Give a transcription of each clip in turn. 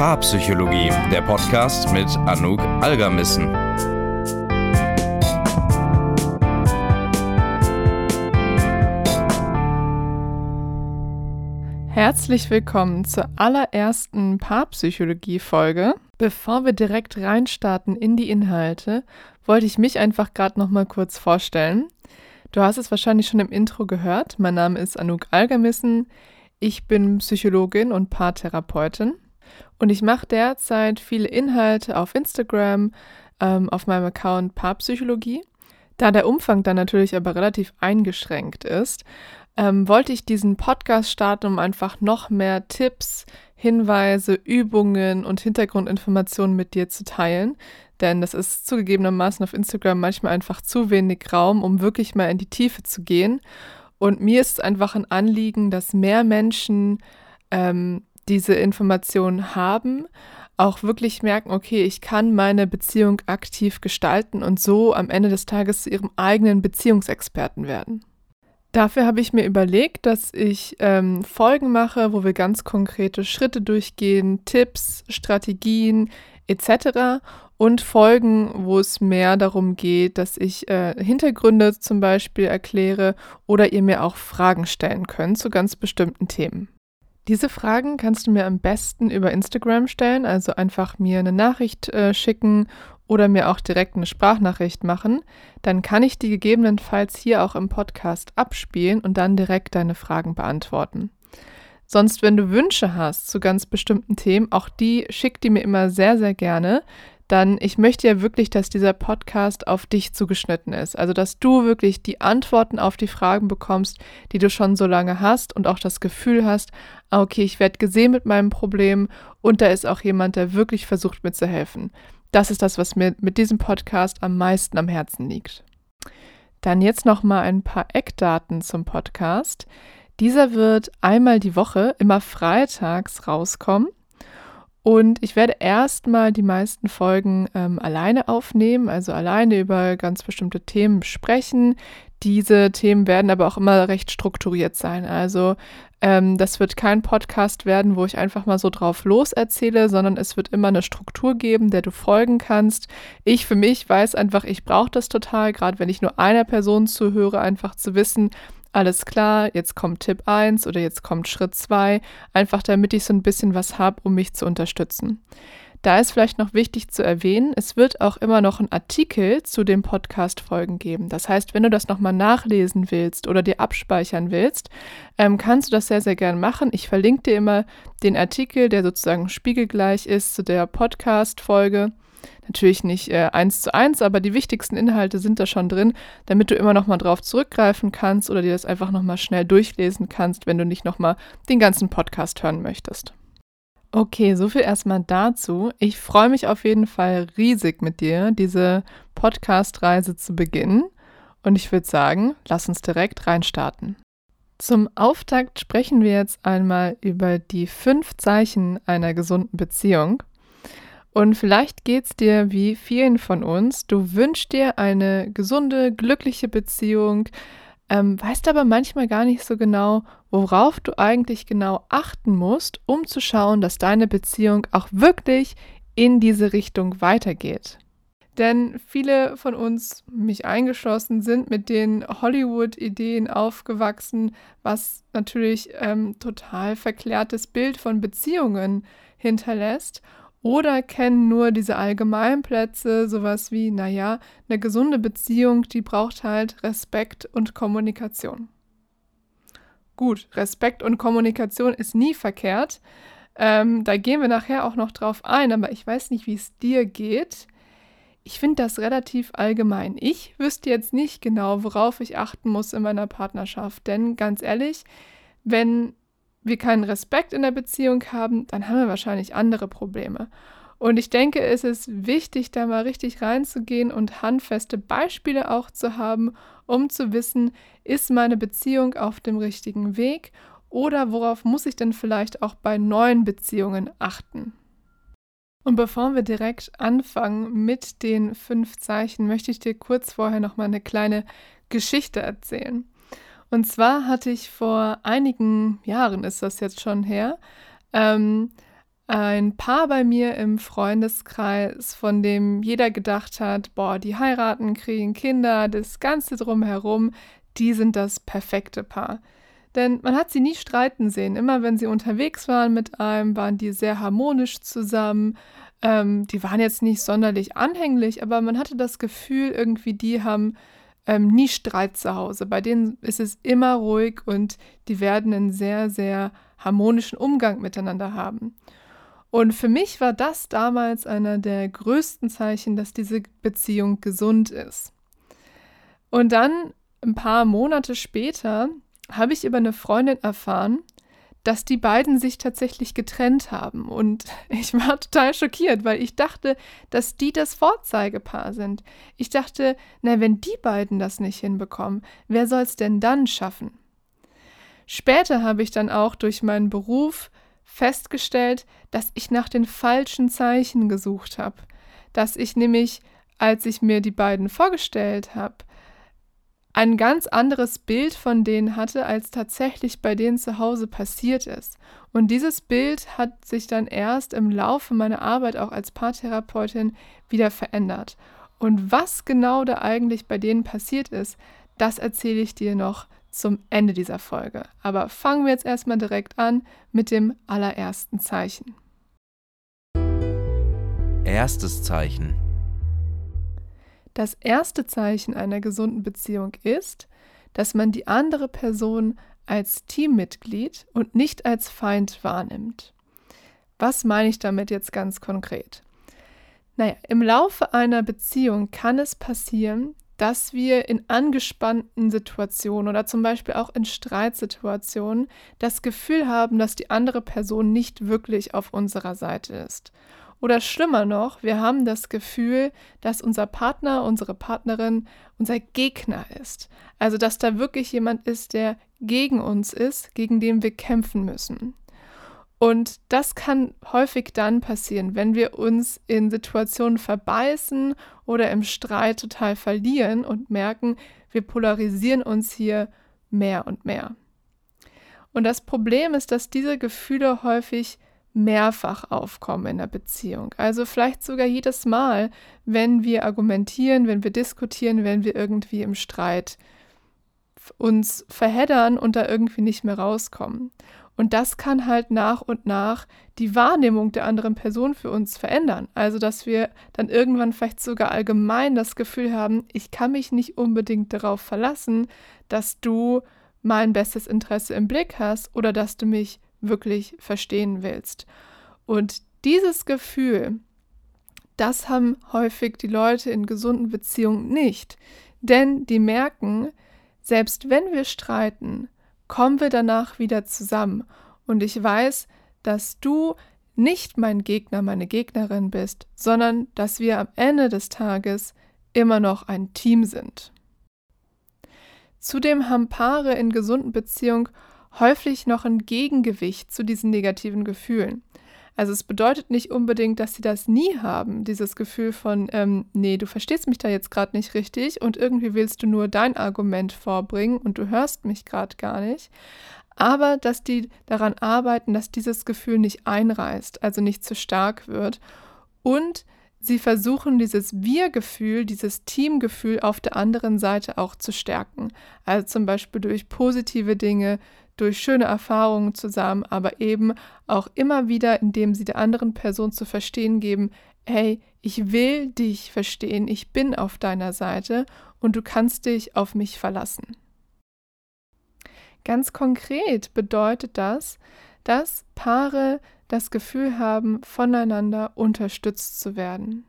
Paarpsychologie, der Podcast mit Anouk Algermissen. Herzlich willkommen zur allerersten Paarpsychologie-Folge. Bevor wir direkt reinstarten in die Inhalte, wollte ich mich einfach gerade noch mal kurz vorstellen. Du hast es wahrscheinlich schon im Intro gehört. Mein Name ist Anouk Algermissen. Ich bin Psychologin und Paartherapeutin und ich mache derzeit viele Inhalte auf Instagram, ähm, auf meinem Account Paarpsychologie. Da der Umfang dann natürlich aber relativ eingeschränkt ist, ähm, wollte ich diesen Podcast starten, um einfach noch mehr Tipps, Hinweise, Übungen und Hintergrundinformationen mit dir zu teilen. Denn das ist zugegebenermaßen auf Instagram manchmal einfach zu wenig Raum, um wirklich mal in die Tiefe zu gehen. Und mir ist es einfach ein Anliegen, dass mehr Menschen ähm, diese Informationen haben, auch wirklich merken, okay, ich kann meine Beziehung aktiv gestalten und so am Ende des Tages zu ihrem eigenen Beziehungsexperten werden. Dafür habe ich mir überlegt, dass ich ähm, Folgen mache, wo wir ganz konkrete Schritte durchgehen, Tipps, Strategien etc. Und Folgen, wo es mehr darum geht, dass ich äh, Hintergründe zum Beispiel erkläre oder ihr mir auch Fragen stellen könnt zu ganz bestimmten Themen. Diese Fragen kannst du mir am besten über Instagram stellen, also einfach mir eine Nachricht äh, schicken oder mir auch direkt eine Sprachnachricht machen. Dann kann ich die gegebenenfalls hier auch im Podcast abspielen und dann direkt deine Fragen beantworten. Sonst, wenn du Wünsche hast zu ganz bestimmten Themen, auch die schick die mir immer sehr, sehr gerne dann ich möchte ja wirklich, dass dieser Podcast auf dich zugeschnitten ist. Also, dass du wirklich die Antworten auf die Fragen bekommst, die du schon so lange hast und auch das Gefühl hast, ah, okay, ich werde gesehen mit meinem Problem und da ist auch jemand, der wirklich versucht mir zu helfen. Das ist das, was mir mit diesem Podcast am meisten am Herzen liegt. Dann jetzt noch mal ein paar Eckdaten zum Podcast. Dieser wird einmal die Woche immer freitags rauskommen. Und ich werde erstmal die meisten Folgen ähm, alleine aufnehmen, also alleine über ganz bestimmte Themen sprechen. Diese Themen werden aber auch immer recht strukturiert sein. Also ähm, das wird kein Podcast werden, wo ich einfach mal so drauf los erzähle, sondern es wird immer eine Struktur geben, der du folgen kannst. Ich für mich weiß einfach, ich brauche das total, gerade wenn ich nur einer Person zuhöre, einfach zu wissen, alles klar, jetzt kommt Tipp 1 oder jetzt kommt Schritt 2, einfach damit ich so ein bisschen was habe, um mich zu unterstützen. Da ist vielleicht noch wichtig zu erwähnen, es wird auch immer noch einen Artikel zu den Podcast-Folgen geben. Das heißt, wenn du das nochmal nachlesen willst oder dir abspeichern willst, ähm, kannst du das sehr, sehr gern machen. Ich verlinke dir immer den Artikel, der sozusagen spiegelgleich ist zu der Podcast-Folge. Natürlich nicht äh, eins zu eins, aber die wichtigsten Inhalte sind da schon drin, damit du immer noch mal drauf zurückgreifen kannst oder dir das einfach noch mal schnell durchlesen kannst, wenn du nicht noch mal den ganzen Podcast hören möchtest. Okay, so viel erstmal dazu. Ich freue mich auf jeden Fall riesig mit dir, diese Podcast-Reise zu beginnen. Und ich würde sagen, lass uns direkt reinstarten. Zum Auftakt sprechen wir jetzt einmal über die fünf Zeichen einer gesunden Beziehung. Und vielleicht geht es dir wie vielen von uns. Du wünschst dir eine gesunde, glückliche Beziehung, ähm, weißt aber manchmal gar nicht so genau, worauf du eigentlich genau achten musst, um zu schauen, dass deine Beziehung auch wirklich in diese Richtung weitergeht. Denn viele von uns, mich eingeschlossen, sind mit den Hollywood-Ideen aufgewachsen, was natürlich ähm, total verklärtes Bild von Beziehungen hinterlässt oder kennen nur diese Allgemeinplätze, sowas wie, naja, eine gesunde Beziehung, die braucht halt Respekt und Kommunikation. Gut, Respekt und Kommunikation ist nie verkehrt. Ähm, da gehen wir nachher auch noch drauf ein, aber ich weiß nicht, wie es dir geht. Ich finde das relativ allgemein. Ich wüsste jetzt nicht genau, worauf ich achten muss in meiner Partnerschaft, denn ganz ehrlich, wenn wir keinen Respekt in der Beziehung haben, dann haben wir wahrscheinlich andere Probleme. Und ich denke, es ist wichtig, da mal richtig reinzugehen und handfeste Beispiele auch zu haben, um zu wissen, ist meine Beziehung auf dem richtigen Weg oder worauf muss ich denn vielleicht auch bei neuen Beziehungen achten. Und bevor wir direkt anfangen mit den fünf Zeichen, möchte ich dir kurz vorher noch mal eine kleine Geschichte erzählen. Und zwar hatte ich vor einigen Jahren, ist das jetzt schon her, ähm, ein Paar bei mir im Freundeskreis, von dem jeder gedacht hat, boah, die heiraten, kriegen Kinder, das Ganze drumherum, die sind das perfekte Paar. Denn man hat sie nie streiten sehen. Immer wenn sie unterwegs waren mit einem, waren die sehr harmonisch zusammen. Ähm, die waren jetzt nicht sonderlich anhänglich, aber man hatte das Gefühl, irgendwie, die haben ähm, nie Streit zu Hause. Bei denen ist es immer ruhig und die werden einen sehr, sehr harmonischen Umgang miteinander haben. Und für mich war das damals einer der größten Zeichen, dass diese Beziehung gesund ist. Und dann, ein paar Monate später, habe ich über eine Freundin erfahren, dass die beiden sich tatsächlich getrennt haben. Und ich war total schockiert, weil ich dachte, dass die das Vorzeigepaar sind. Ich dachte, na, wenn die beiden das nicht hinbekommen, wer soll es denn dann schaffen? Später habe ich dann auch durch meinen Beruf festgestellt, dass ich nach den falschen Zeichen gesucht habe. Dass ich nämlich, als ich mir die beiden vorgestellt habe, ein ganz anderes Bild von denen hatte, als tatsächlich bei denen zu Hause passiert ist. Und dieses Bild hat sich dann erst im Laufe meiner Arbeit auch als Paartherapeutin wieder verändert. Und was genau da eigentlich bei denen passiert ist, das erzähle ich dir noch zum Ende dieser Folge. Aber fangen wir jetzt erstmal direkt an mit dem allerersten Zeichen. Erstes Zeichen. Das erste Zeichen einer gesunden Beziehung ist, dass man die andere Person als Teammitglied und nicht als Feind wahrnimmt. Was meine ich damit jetzt ganz konkret? Naja, im Laufe einer Beziehung kann es passieren, dass wir in angespannten Situationen oder zum Beispiel auch in Streitsituationen das Gefühl haben, dass die andere Person nicht wirklich auf unserer Seite ist. Oder schlimmer noch, wir haben das Gefühl, dass unser Partner, unsere Partnerin unser Gegner ist. Also dass da wirklich jemand ist, der gegen uns ist, gegen den wir kämpfen müssen. Und das kann häufig dann passieren, wenn wir uns in Situationen verbeißen oder im Streit total verlieren und merken, wir polarisieren uns hier mehr und mehr. Und das Problem ist, dass diese Gefühle häufig mehrfach aufkommen in der Beziehung. Also vielleicht sogar jedes Mal, wenn wir argumentieren, wenn wir diskutieren, wenn wir irgendwie im Streit uns verheddern und da irgendwie nicht mehr rauskommen. Und das kann halt nach und nach die Wahrnehmung der anderen Person für uns verändern. Also, dass wir dann irgendwann vielleicht sogar allgemein das Gefühl haben, ich kann mich nicht unbedingt darauf verlassen, dass du mein bestes Interesse im Blick hast oder dass du mich wirklich verstehen willst. Und dieses Gefühl, das haben häufig die Leute in gesunden Beziehungen nicht. Denn die merken, selbst wenn wir streiten, kommen wir danach wieder zusammen. Und ich weiß, dass du nicht mein Gegner, meine Gegnerin bist, sondern dass wir am Ende des Tages immer noch ein Team sind. Zudem haben Paare in gesunden Beziehungen häufig noch ein Gegengewicht zu diesen negativen Gefühlen. Also es bedeutet nicht unbedingt, dass sie das nie haben, dieses Gefühl von, ähm, nee, du verstehst mich da jetzt gerade nicht richtig und irgendwie willst du nur dein Argument vorbringen und du hörst mich gerade gar nicht. Aber dass die daran arbeiten, dass dieses Gefühl nicht einreißt, also nicht zu stark wird. Und sie versuchen dieses Wir-Gefühl, dieses Teamgefühl auf der anderen Seite auch zu stärken. Also zum Beispiel durch positive Dinge, durch schöne Erfahrungen zusammen, aber eben auch immer wieder, indem sie der anderen Person zu verstehen geben, hey, ich will dich verstehen, ich bin auf deiner Seite und du kannst dich auf mich verlassen. Ganz konkret bedeutet das, dass Paare das Gefühl haben, voneinander unterstützt zu werden.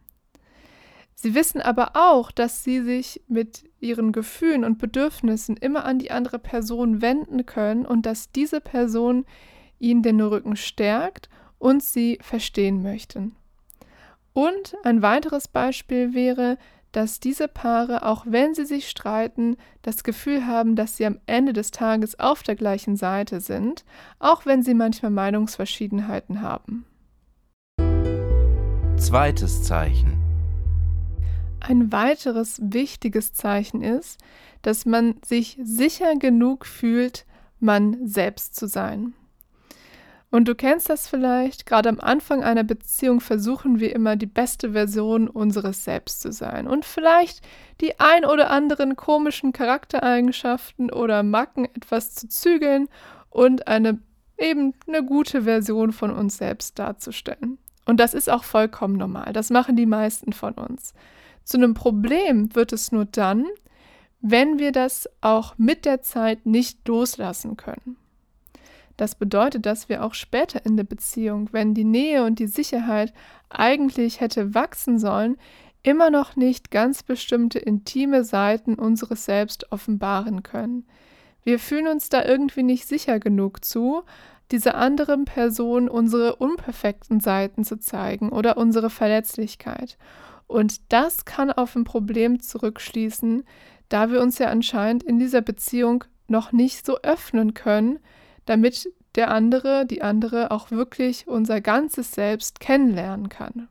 Sie wissen aber auch, dass sie sich mit ihren Gefühlen und Bedürfnissen immer an die andere Person wenden können und dass diese Person ihnen den Rücken stärkt und sie verstehen möchten. Und ein weiteres Beispiel wäre, dass diese Paare, auch wenn sie sich streiten, das Gefühl haben, dass sie am Ende des Tages auf der gleichen Seite sind, auch wenn sie manchmal Meinungsverschiedenheiten haben. Zweites Zeichen. Ein weiteres wichtiges Zeichen ist, dass man sich sicher genug fühlt, man selbst zu sein. Und du kennst das vielleicht, gerade am Anfang einer Beziehung versuchen wir immer die beste Version unseres Selbst zu sein und vielleicht die ein oder anderen komischen Charaktereigenschaften oder Macken etwas zu zügeln und eine eben eine gute Version von uns selbst darzustellen. Und das ist auch vollkommen normal. Das machen die meisten von uns. Zu einem Problem wird es nur dann, wenn wir das auch mit der Zeit nicht loslassen können. Das bedeutet, dass wir auch später in der Beziehung, wenn die Nähe und die Sicherheit eigentlich hätte wachsen sollen, immer noch nicht ganz bestimmte intime Seiten unseres Selbst offenbaren können. Wir fühlen uns da irgendwie nicht sicher genug zu, dieser anderen Person unsere unperfekten Seiten zu zeigen oder unsere Verletzlichkeit. Und das kann auf ein Problem zurückschließen, da wir uns ja anscheinend in dieser Beziehung noch nicht so öffnen können, damit der andere, die andere auch wirklich unser ganzes Selbst kennenlernen kann.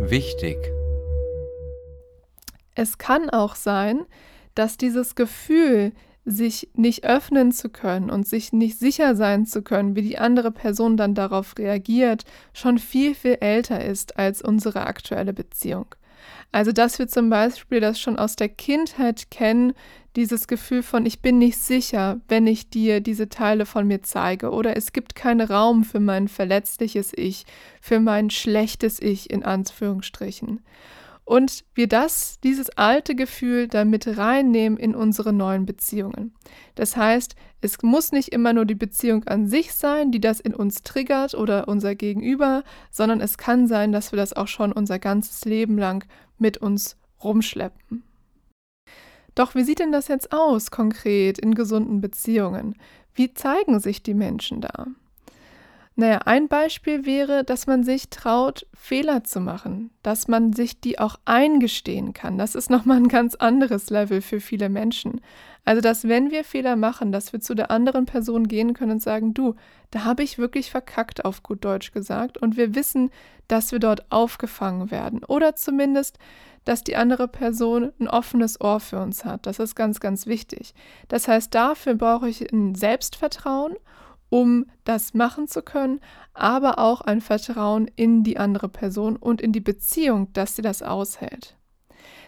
Wichtig. Es kann auch sein, dass dieses Gefühl, sich nicht öffnen zu können und sich nicht sicher sein zu können, wie die andere Person dann darauf reagiert, schon viel, viel älter ist als unsere aktuelle Beziehung. Also, dass wir zum Beispiel das schon aus der Kindheit kennen, dieses Gefühl von, ich bin nicht sicher, wenn ich dir diese Teile von mir zeige, oder es gibt keinen Raum für mein verletzliches Ich, für mein schlechtes Ich in Anführungsstrichen und wir das, dieses alte Gefühl damit reinnehmen in unsere neuen Beziehungen. Das heißt, es muss nicht immer nur die Beziehung an sich sein, die das in uns triggert oder unser Gegenüber, sondern es kann sein, dass wir das auch schon unser ganzes Leben lang mit uns rumschleppen. Doch wie sieht denn das jetzt aus konkret in gesunden Beziehungen? Wie zeigen sich die Menschen da? Naja, ein Beispiel wäre, dass man sich traut, Fehler zu machen, dass man sich die auch eingestehen kann. Das ist nochmal ein ganz anderes Level für viele Menschen. Also, dass wenn wir Fehler machen, dass wir zu der anderen Person gehen können und sagen, du, da habe ich wirklich verkackt, auf gut Deutsch gesagt, und wir wissen, dass wir dort aufgefangen werden. Oder zumindest, dass die andere Person ein offenes Ohr für uns hat. Das ist ganz, ganz wichtig. Das heißt, dafür brauche ich ein Selbstvertrauen um das machen zu können, aber auch ein Vertrauen in die andere Person und in die Beziehung, dass sie das aushält.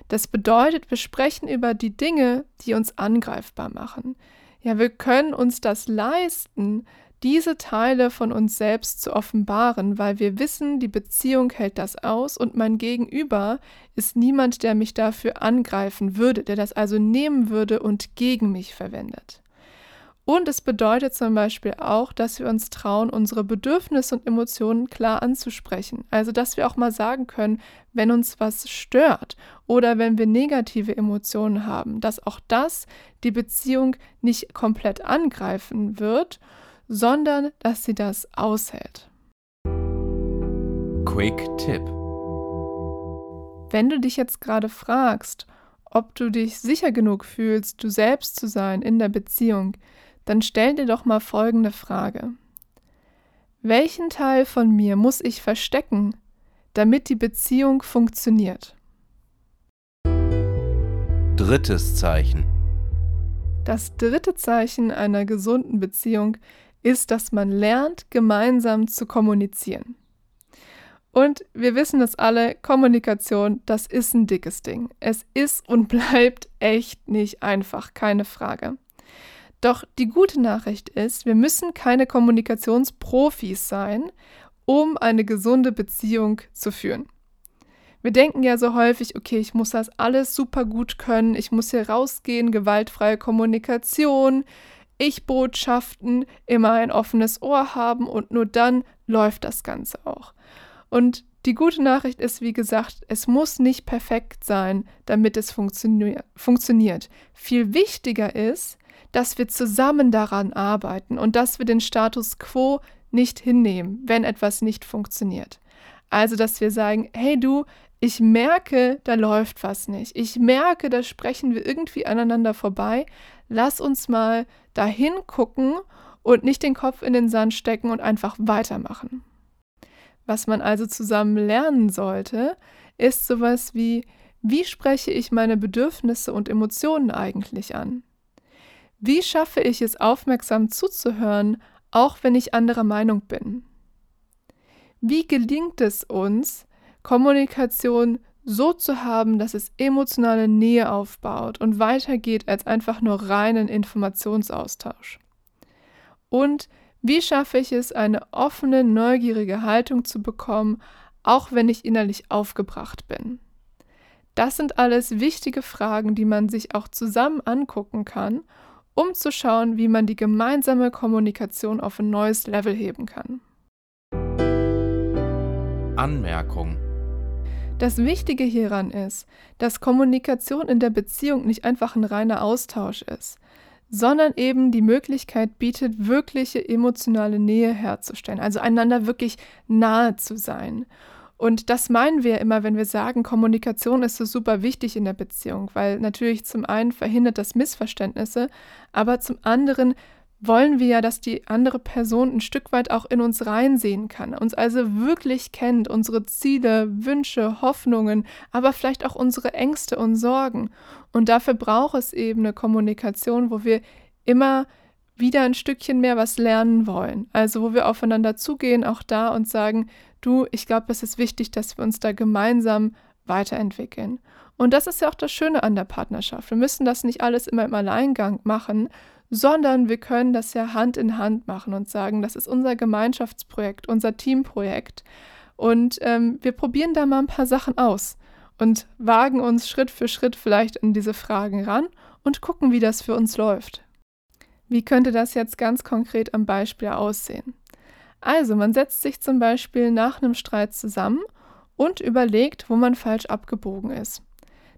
Das bedeutet, wir sprechen über die Dinge, die uns angreifbar machen. Ja, wir können uns das leisten, diese Teile von uns selbst zu offenbaren, weil wir wissen, die Beziehung hält das aus und mein Gegenüber ist niemand, der mich dafür angreifen würde, der das also nehmen würde und gegen mich verwendet. Und es bedeutet zum Beispiel auch, dass wir uns trauen, unsere Bedürfnisse und Emotionen klar anzusprechen. Also, dass wir auch mal sagen können, wenn uns was stört oder wenn wir negative Emotionen haben, dass auch das die Beziehung nicht komplett angreifen wird, sondern dass sie das aushält. Quick Tipp. Wenn du dich jetzt gerade fragst, ob du dich sicher genug fühlst, du selbst zu sein in der Beziehung, dann stell dir doch mal folgende Frage. Welchen Teil von mir muss ich verstecken, damit die Beziehung funktioniert? Drittes Zeichen. Das dritte Zeichen einer gesunden Beziehung ist, dass man lernt, gemeinsam zu kommunizieren. Und wir wissen es alle, Kommunikation, das ist ein dickes Ding. Es ist und bleibt echt nicht einfach, keine Frage. Doch die gute Nachricht ist, wir müssen keine Kommunikationsprofis sein, um eine gesunde Beziehung zu führen. Wir denken ja so häufig, okay, ich muss das alles super gut können, ich muss hier rausgehen, gewaltfreie Kommunikation, Ich-Botschaften, immer ein offenes Ohr haben und nur dann läuft das Ganze auch. Und die gute Nachricht ist, wie gesagt, es muss nicht perfekt sein, damit es funktio funktioniert. Viel wichtiger ist, dass wir zusammen daran arbeiten und dass wir den Status quo nicht hinnehmen, wenn etwas nicht funktioniert. Also, dass wir sagen, hey du, ich merke, da läuft was nicht. Ich merke, da sprechen wir irgendwie aneinander vorbei. Lass uns mal dahin gucken und nicht den Kopf in den Sand stecken und einfach weitermachen. Was man also zusammen lernen sollte, ist sowas wie, wie spreche ich meine Bedürfnisse und Emotionen eigentlich an? Wie schaffe ich es, aufmerksam zuzuhören, auch wenn ich anderer Meinung bin? Wie gelingt es uns, Kommunikation so zu haben, dass es emotionale Nähe aufbaut und weitergeht als einfach nur reinen Informationsaustausch? Und wie schaffe ich es, eine offene, neugierige Haltung zu bekommen, auch wenn ich innerlich aufgebracht bin? Das sind alles wichtige Fragen, die man sich auch zusammen angucken kann, um zu schauen, wie man die gemeinsame Kommunikation auf ein neues Level heben kann. Anmerkung. Das Wichtige hieran ist, dass Kommunikation in der Beziehung nicht einfach ein reiner Austausch ist, sondern eben die Möglichkeit bietet, wirkliche emotionale Nähe herzustellen, also einander wirklich nahe zu sein. Und das meinen wir immer, wenn wir sagen, Kommunikation ist so super wichtig in der Beziehung, weil natürlich zum einen verhindert das Missverständnisse, aber zum anderen wollen wir ja, dass die andere Person ein Stück weit auch in uns reinsehen kann, uns also wirklich kennt, unsere Ziele, Wünsche, Hoffnungen, aber vielleicht auch unsere Ängste und Sorgen. Und dafür braucht es eben eine Kommunikation, wo wir immer wieder ein Stückchen mehr was lernen wollen. Also wo wir aufeinander zugehen, auch da und sagen, du, ich glaube, es ist wichtig, dass wir uns da gemeinsam weiterentwickeln. Und das ist ja auch das Schöne an der Partnerschaft. Wir müssen das nicht alles immer im Alleingang machen, sondern wir können das ja Hand in Hand machen und sagen, das ist unser Gemeinschaftsprojekt, unser Teamprojekt. Und ähm, wir probieren da mal ein paar Sachen aus und wagen uns Schritt für Schritt vielleicht in diese Fragen ran und gucken, wie das für uns läuft. Wie könnte das jetzt ganz konkret am Beispiel aussehen? Also, man setzt sich zum Beispiel nach einem Streit zusammen und überlegt, wo man falsch abgebogen ist.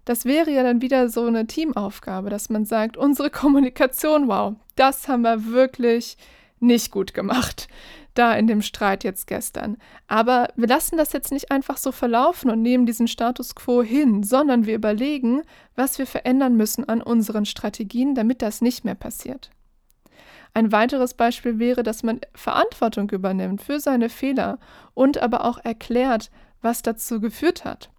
Das wäre ja dann wieder so eine Teamaufgabe, dass man sagt, unsere Kommunikation, wow, das haben wir wirklich nicht gut gemacht, da in dem Streit jetzt gestern. Aber wir lassen das jetzt nicht einfach so verlaufen und nehmen diesen Status quo hin, sondern wir überlegen, was wir verändern müssen an unseren Strategien, damit das nicht mehr passiert. Ein weiteres Beispiel wäre, dass man Verantwortung übernimmt für seine Fehler und aber auch erklärt, was dazu geführt hat.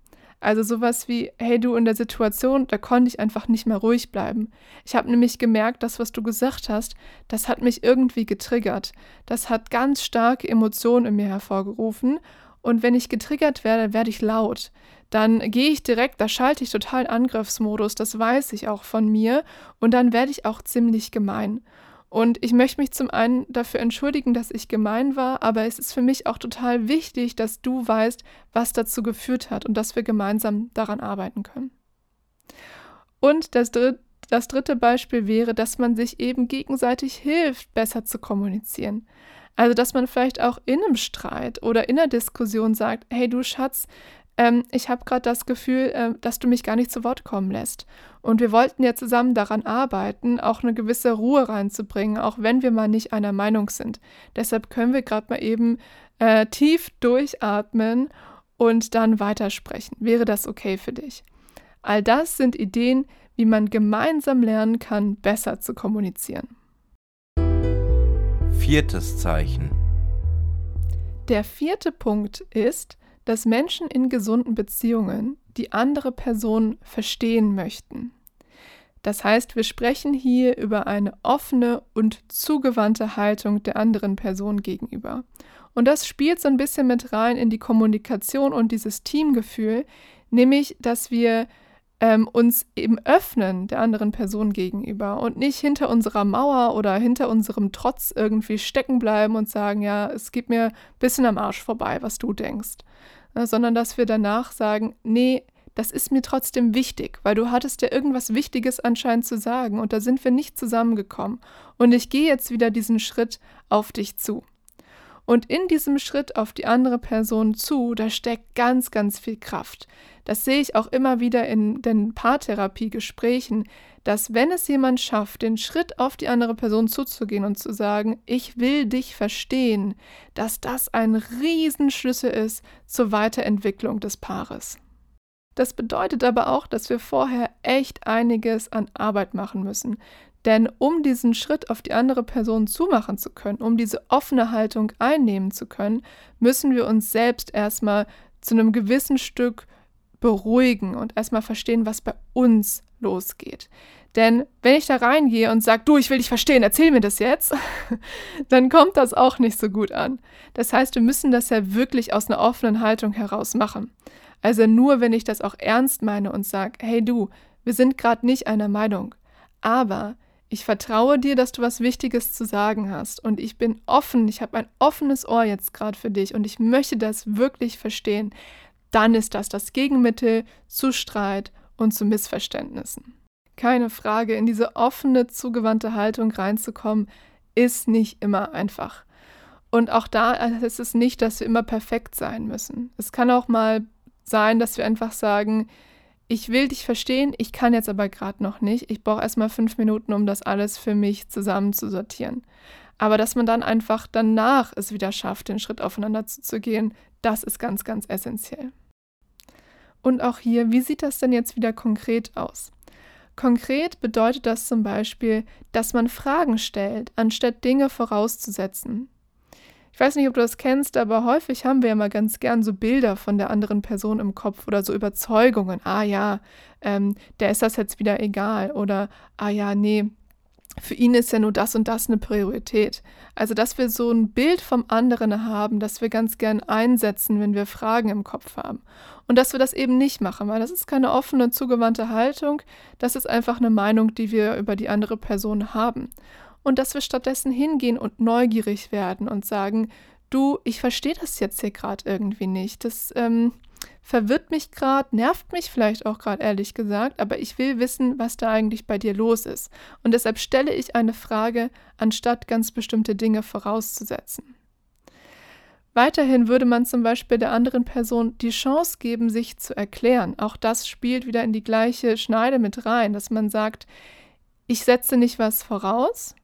Also sowas wie, hey du in der Situation, da konnte ich einfach nicht mehr ruhig bleiben. Ich habe nämlich gemerkt, das, was du gesagt hast, das hat mich irgendwie getriggert. Das hat ganz starke Emotionen in mir hervorgerufen. Und wenn ich getriggert werde, werde ich laut. Dann gehe ich direkt, da schalte ich total Angriffsmodus, das weiß ich auch von mir. Und dann werde ich auch ziemlich gemein. Und ich möchte mich zum einen dafür entschuldigen, dass ich gemein war, aber es ist für mich auch total wichtig, dass du weißt, was dazu geführt hat und dass wir gemeinsam daran arbeiten können. Und das, dritt, das dritte Beispiel wäre, dass man sich eben gegenseitig hilft, besser zu kommunizieren. Also, dass man vielleicht auch in einem Streit oder in einer Diskussion sagt, hey du Schatz, ähm, ich habe gerade das Gefühl, äh, dass du mich gar nicht zu Wort kommen lässt. Und wir wollten ja zusammen daran arbeiten, auch eine gewisse Ruhe reinzubringen, auch wenn wir mal nicht einer Meinung sind. Deshalb können wir gerade mal eben äh, tief durchatmen und dann weitersprechen. Wäre das okay für dich? All das sind Ideen, wie man gemeinsam lernen kann, besser zu kommunizieren. Viertes Zeichen. Der vierte Punkt ist, dass Menschen in gesunden Beziehungen die andere Person verstehen möchten. Das heißt, wir sprechen hier über eine offene und zugewandte Haltung der anderen Person gegenüber. Und das spielt so ein bisschen mit rein in die Kommunikation und dieses Teamgefühl, nämlich, dass wir ähm, uns eben öffnen der anderen Person gegenüber und nicht hinter unserer Mauer oder hinter unserem Trotz irgendwie stecken bleiben und sagen, ja, es geht mir ein bisschen am Arsch vorbei, was du denkst, äh, sondern dass wir danach sagen, nee, das ist mir trotzdem wichtig, weil du hattest ja irgendwas Wichtiges anscheinend zu sagen und da sind wir nicht zusammengekommen. Und ich gehe jetzt wieder diesen Schritt auf dich zu. Und in diesem Schritt auf die andere Person zu, da steckt ganz, ganz viel Kraft. Das sehe ich auch immer wieder in den Paartherapiegesprächen, dass wenn es jemand schafft, den Schritt auf die andere Person zuzugehen und zu sagen, ich will dich verstehen, dass das ein Riesenschlüssel ist zur Weiterentwicklung des Paares. Das bedeutet aber auch, dass wir vorher echt einiges an Arbeit machen müssen. Denn um diesen Schritt auf die andere Person zumachen zu können, um diese offene Haltung einnehmen zu können, müssen wir uns selbst erstmal zu einem gewissen Stück beruhigen und erstmal verstehen, was bei uns losgeht. Denn wenn ich da reingehe und sage, du, ich will dich verstehen, erzähl mir das jetzt, dann kommt das auch nicht so gut an. Das heißt, wir müssen das ja wirklich aus einer offenen Haltung heraus machen. Also nur, wenn ich das auch ernst meine und sage, hey du, wir sind gerade nicht einer Meinung, aber ich vertraue dir, dass du was Wichtiges zu sagen hast und ich bin offen, ich habe ein offenes Ohr jetzt gerade für dich und ich möchte das wirklich verstehen, dann ist das das Gegenmittel zu Streit und zu Missverständnissen. Keine Frage, in diese offene, zugewandte Haltung reinzukommen, ist nicht immer einfach. Und auch da ist es nicht, dass wir immer perfekt sein müssen. Es kann auch mal sein, dass wir einfach sagen, ich will dich verstehen, ich kann jetzt aber gerade noch nicht. Ich brauche erstmal fünf Minuten, um das alles für mich zusammenzusortieren. Aber dass man dann einfach danach es wieder schafft, den Schritt aufeinander zuzugehen, das ist ganz, ganz essentiell. Und auch hier, wie sieht das denn jetzt wieder konkret aus? Konkret bedeutet das zum Beispiel, dass man Fragen stellt, anstatt Dinge vorauszusetzen. Ich weiß nicht, ob du das kennst, aber häufig haben wir ja mal ganz gern so Bilder von der anderen Person im Kopf oder so Überzeugungen. Ah ja, ähm, der ist das jetzt wieder egal. Oder ah ja, nee, für ihn ist ja nur das und das eine Priorität. Also, dass wir so ein Bild vom anderen haben, das wir ganz gern einsetzen, wenn wir Fragen im Kopf haben. Und dass wir das eben nicht machen, weil das ist keine offene, zugewandte Haltung, das ist einfach eine Meinung, die wir über die andere Person haben. Und dass wir stattdessen hingehen und neugierig werden und sagen, du, ich verstehe das jetzt hier gerade irgendwie nicht. Das, ähm, verwirrt mich gerade, nervt mich vielleicht auch gerade ehrlich gesagt, aber ich will wissen, was da eigentlich bei dir los ist. Und deshalb stelle ich eine Frage, anstatt ganz bestimmte Dinge vorauszusetzen. Weiterhin würde man zum Beispiel der anderen Person die Chance geben, sich zu erklären. Auch das spielt wieder in die gleiche Schneide mit rein, dass man sagt, ich setze nicht was voraus,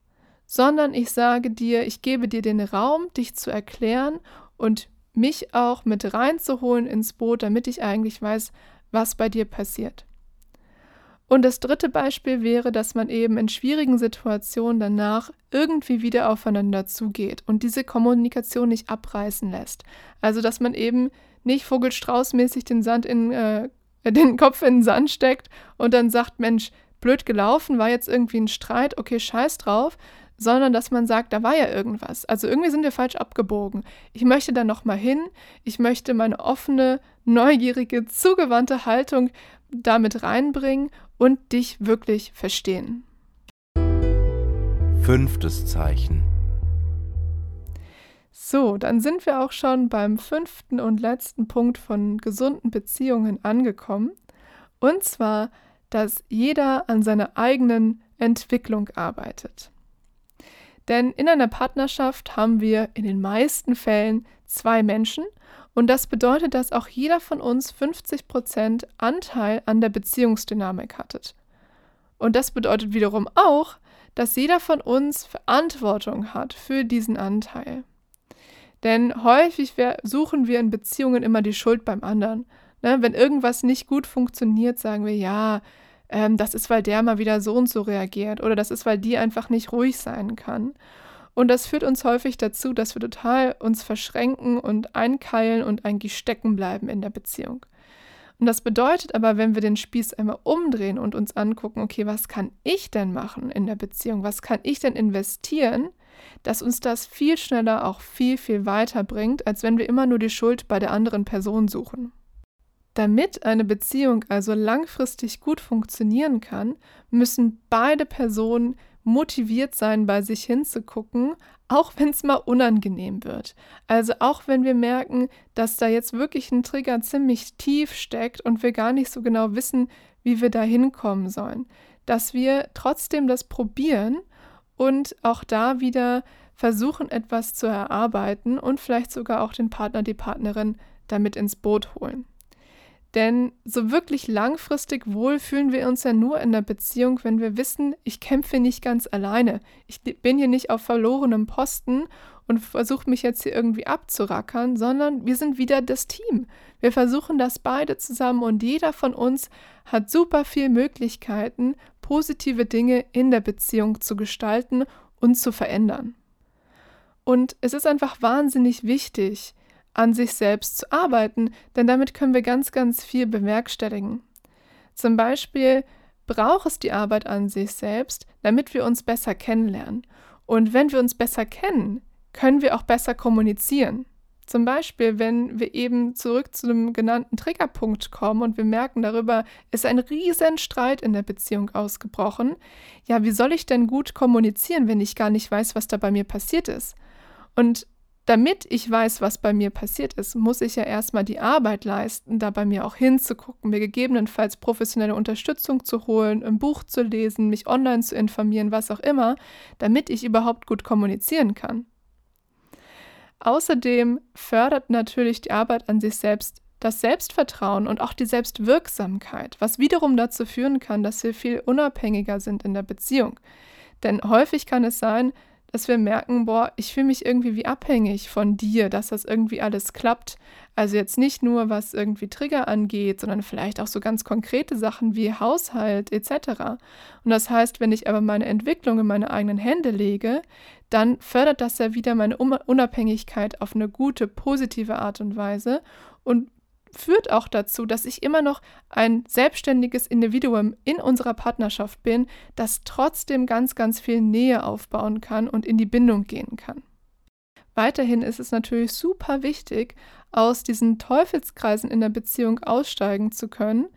sondern ich sage dir, ich gebe dir den Raum, dich zu erklären und mich auch mit reinzuholen ins Boot, damit ich eigentlich weiß, was bei dir passiert. Und das dritte Beispiel wäre, dass man eben in schwierigen Situationen danach irgendwie wieder aufeinander zugeht und diese Kommunikation nicht abreißen lässt. Also, dass man eben nicht vogelstraußmäßig den Sand in äh, den Kopf in den Sand steckt und dann sagt, Mensch, blöd gelaufen, war jetzt irgendwie ein Streit, okay, scheiß drauf, sondern dass man sagt, da war ja irgendwas. Also irgendwie sind wir falsch abgebogen. Ich möchte da noch mal hin. Ich möchte meine offene, neugierige, zugewandte Haltung damit reinbringen und dich wirklich verstehen. Fünftes Zeichen. So, dann sind wir auch schon beim fünften und letzten Punkt von gesunden Beziehungen angekommen. Und zwar, dass jeder an seiner eigenen Entwicklung arbeitet. Denn in einer Partnerschaft haben wir in den meisten Fällen zwei Menschen und das bedeutet, dass auch jeder von uns 50% Anteil an der Beziehungsdynamik hattet. Und das bedeutet wiederum auch, dass jeder von uns Verantwortung hat für diesen Anteil. Denn häufig suchen wir in Beziehungen immer die Schuld beim anderen. Ne? Wenn irgendwas nicht gut funktioniert, sagen wir, ja, ähm, das ist, weil der mal wieder so und so reagiert oder das ist, weil die einfach nicht ruhig sein kann. Und das führt uns häufig dazu, dass wir total uns verschränken und einkeilen und eigentlich stecken bleiben in der Beziehung. Und das bedeutet aber, wenn wir den Spieß einmal umdrehen und uns angucken, okay, was kann ich denn machen in der Beziehung? Was kann ich denn investieren, dass uns das viel schneller auch viel, viel weiter bringt, als wenn wir immer nur die Schuld bei der anderen Person suchen. Damit eine Beziehung also langfristig gut funktionieren kann, müssen beide Personen motiviert sein, bei sich hinzugucken, auch wenn es mal unangenehm wird. Also auch wenn wir merken, dass da jetzt wirklich ein Trigger ziemlich tief steckt und wir gar nicht so genau wissen, wie wir da hinkommen sollen. Dass wir trotzdem das probieren und auch da wieder versuchen, etwas zu erarbeiten und vielleicht sogar auch den Partner, die Partnerin damit ins Boot holen. Denn so wirklich langfristig wohl fühlen wir uns ja nur in der Beziehung, wenn wir wissen, ich kämpfe nicht ganz alleine. Ich bin hier nicht auf verlorenem Posten und versuche mich jetzt hier irgendwie abzurackern, sondern wir sind wieder das Team. Wir versuchen das beide zusammen und jeder von uns hat super viele Möglichkeiten, positive Dinge in der Beziehung zu gestalten und zu verändern. Und es ist einfach wahnsinnig wichtig, an sich selbst zu arbeiten, denn damit können wir ganz, ganz viel bewerkstelligen. Zum Beispiel braucht es die Arbeit an sich selbst, damit wir uns besser kennenlernen. Und wenn wir uns besser kennen, können wir auch besser kommunizieren. Zum Beispiel, wenn wir eben zurück zu dem genannten Triggerpunkt kommen und wir merken, darüber ist ein riesen Streit in der Beziehung ausgebrochen. Ja, wie soll ich denn gut kommunizieren, wenn ich gar nicht weiß, was da bei mir passiert ist? Und damit ich weiß, was bei mir passiert ist, muss ich ja erstmal die Arbeit leisten, da bei mir auch hinzugucken, mir gegebenenfalls professionelle Unterstützung zu holen, ein Buch zu lesen, mich online zu informieren, was auch immer, damit ich überhaupt gut kommunizieren kann. Außerdem fördert natürlich die Arbeit an sich selbst das Selbstvertrauen und auch die Selbstwirksamkeit, was wiederum dazu führen kann, dass wir viel unabhängiger sind in der Beziehung. Denn häufig kann es sein, dass wir merken, boah, ich fühle mich irgendwie wie abhängig von dir, dass das irgendwie alles klappt. Also jetzt nicht nur, was irgendwie Trigger angeht, sondern vielleicht auch so ganz konkrete Sachen wie Haushalt etc. Und das heißt, wenn ich aber meine Entwicklung in meine eigenen Hände lege, dann fördert das ja wieder meine Unabhängigkeit auf eine gute, positive Art und Weise und führt auch dazu, dass ich immer noch ein selbstständiges Individuum in unserer Partnerschaft bin, das trotzdem ganz, ganz viel Nähe aufbauen kann und in die Bindung gehen kann. Weiterhin ist es natürlich super wichtig, aus diesen Teufelskreisen in der Beziehung aussteigen zu können.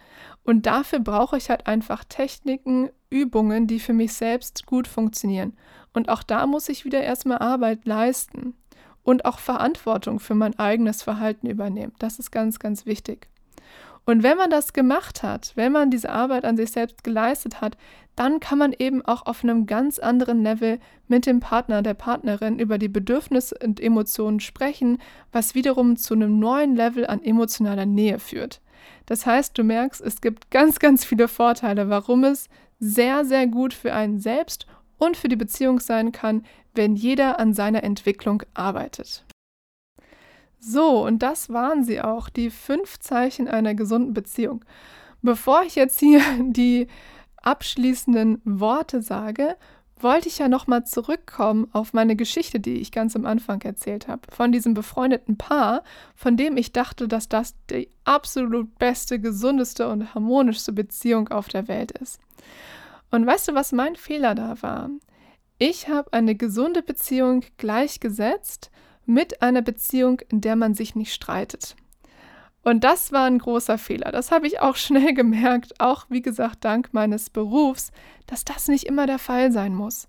Und dafür brauche ich halt einfach Techniken, Übungen, die für mich selbst gut funktionieren. Und auch da muss ich wieder erstmal Arbeit leisten und auch Verantwortung für mein eigenes Verhalten übernehmen. Das ist ganz, ganz wichtig. Und wenn man das gemacht hat, wenn man diese Arbeit an sich selbst geleistet hat, dann kann man eben auch auf einem ganz anderen Level mit dem Partner, der Partnerin über die Bedürfnisse und Emotionen sprechen, was wiederum zu einem neuen Level an emotionaler Nähe führt. Das heißt, du merkst, es gibt ganz, ganz viele Vorteile, warum es sehr, sehr gut für einen selbst und für die Beziehung sein kann, wenn jeder an seiner Entwicklung arbeitet. So, und das waren sie auch, die fünf Zeichen einer gesunden Beziehung. Bevor ich jetzt hier die abschließenden Worte sage, wollte ich ja nochmal zurückkommen auf meine Geschichte, die ich ganz am Anfang erzählt habe, von diesem befreundeten Paar, von dem ich dachte, dass das die absolut beste, gesundeste und harmonischste Beziehung auf der Welt ist. Und weißt du, was mein Fehler da war? Ich habe eine gesunde Beziehung gleichgesetzt mit einer Beziehung, in der man sich nicht streitet. Und das war ein großer Fehler. Das habe ich auch schnell gemerkt, auch wie gesagt dank meines Berufs, dass das nicht immer der Fall sein muss.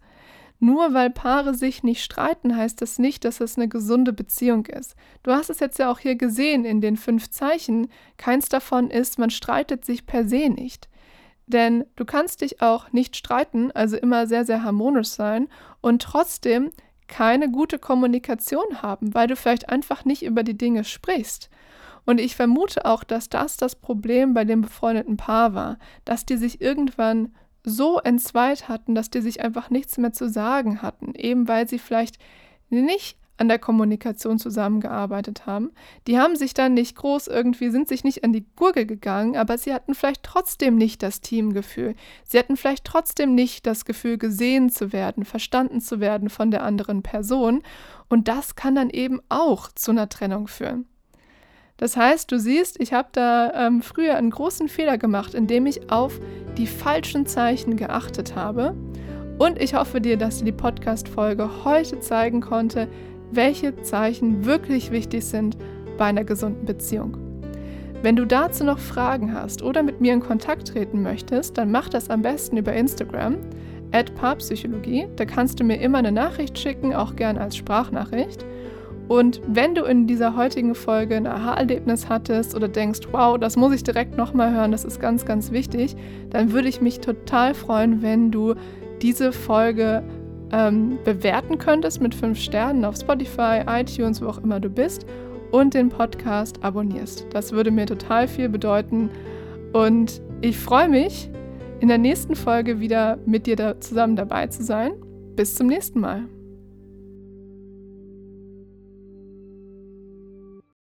Nur weil Paare sich nicht streiten, heißt das nicht, dass es eine gesunde Beziehung ist. Du hast es jetzt ja auch hier gesehen in den fünf Zeichen. Keins davon ist, man streitet sich per se nicht. Denn du kannst dich auch nicht streiten, also immer sehr, sehr harmonisch sein und trotzdem keine gute Kommunikation haben, weil du vielleicht einfach nicht über die Dinge sprichst. Und ich vermute auch, dass das das Problem bei dem befreundeten Paar war, dass die sich irgendwann so entzweit hatten, dass die sich einfach nichts mehr zu sagen hatten, eben weil sie vielleicht nicht an der Kommunikation zusammengearbeitet haben. Die haben sich dann nicht groß irgendwie, sind sich nicht an die Gurgel gegangen, aber sie hatten vielleicht trotzdem nicht das Teamgefühl. Sie hatten vielleicht trotzdem nicht das Gefühl, gesehen zu werden, verstanden zu werden von der anderen Person. Und das kann dann eben auch zu einer Trennung führen. Das heißt, du siehst, ich habe da ähm, früher einen großen Fehler gemacht, indem ich auf die falschen Zeichen geachtet habe. Und ich hoffe dir, dass dir die Podcast-Folge heute zeigen konnte, welche Zeichen wirklich wichtig sind bei einer gesunden Beziehung. Wenn du dazu noch Fragen hast oder mit mir in Kontakt treten möchtest, dann mach das am besten über Instagram at Paarpsychologie. Da kannst du mir immer eine Nachricht schicken, auch gern als Sprachnachricht. Und wenn du in dieser heutigen Folge ein Aha-Erlebnis hattest oder denkst, wow, das muss ich direkt nochmal hören, das ist ganz, ganz wichtig, dann würde ich mich total freuen, wenn du diese Folge ähm, bewerten könntest mit fünf Sternen auf Spotify, iTunes, wo auch immer du bist und den Podcast abonnierst. Das würde mir total viel bedeuten und ich freue mich, in der nächsten Folge wieder mit dir da zusammen dabei zu sein. Bis zum nächsten Mal.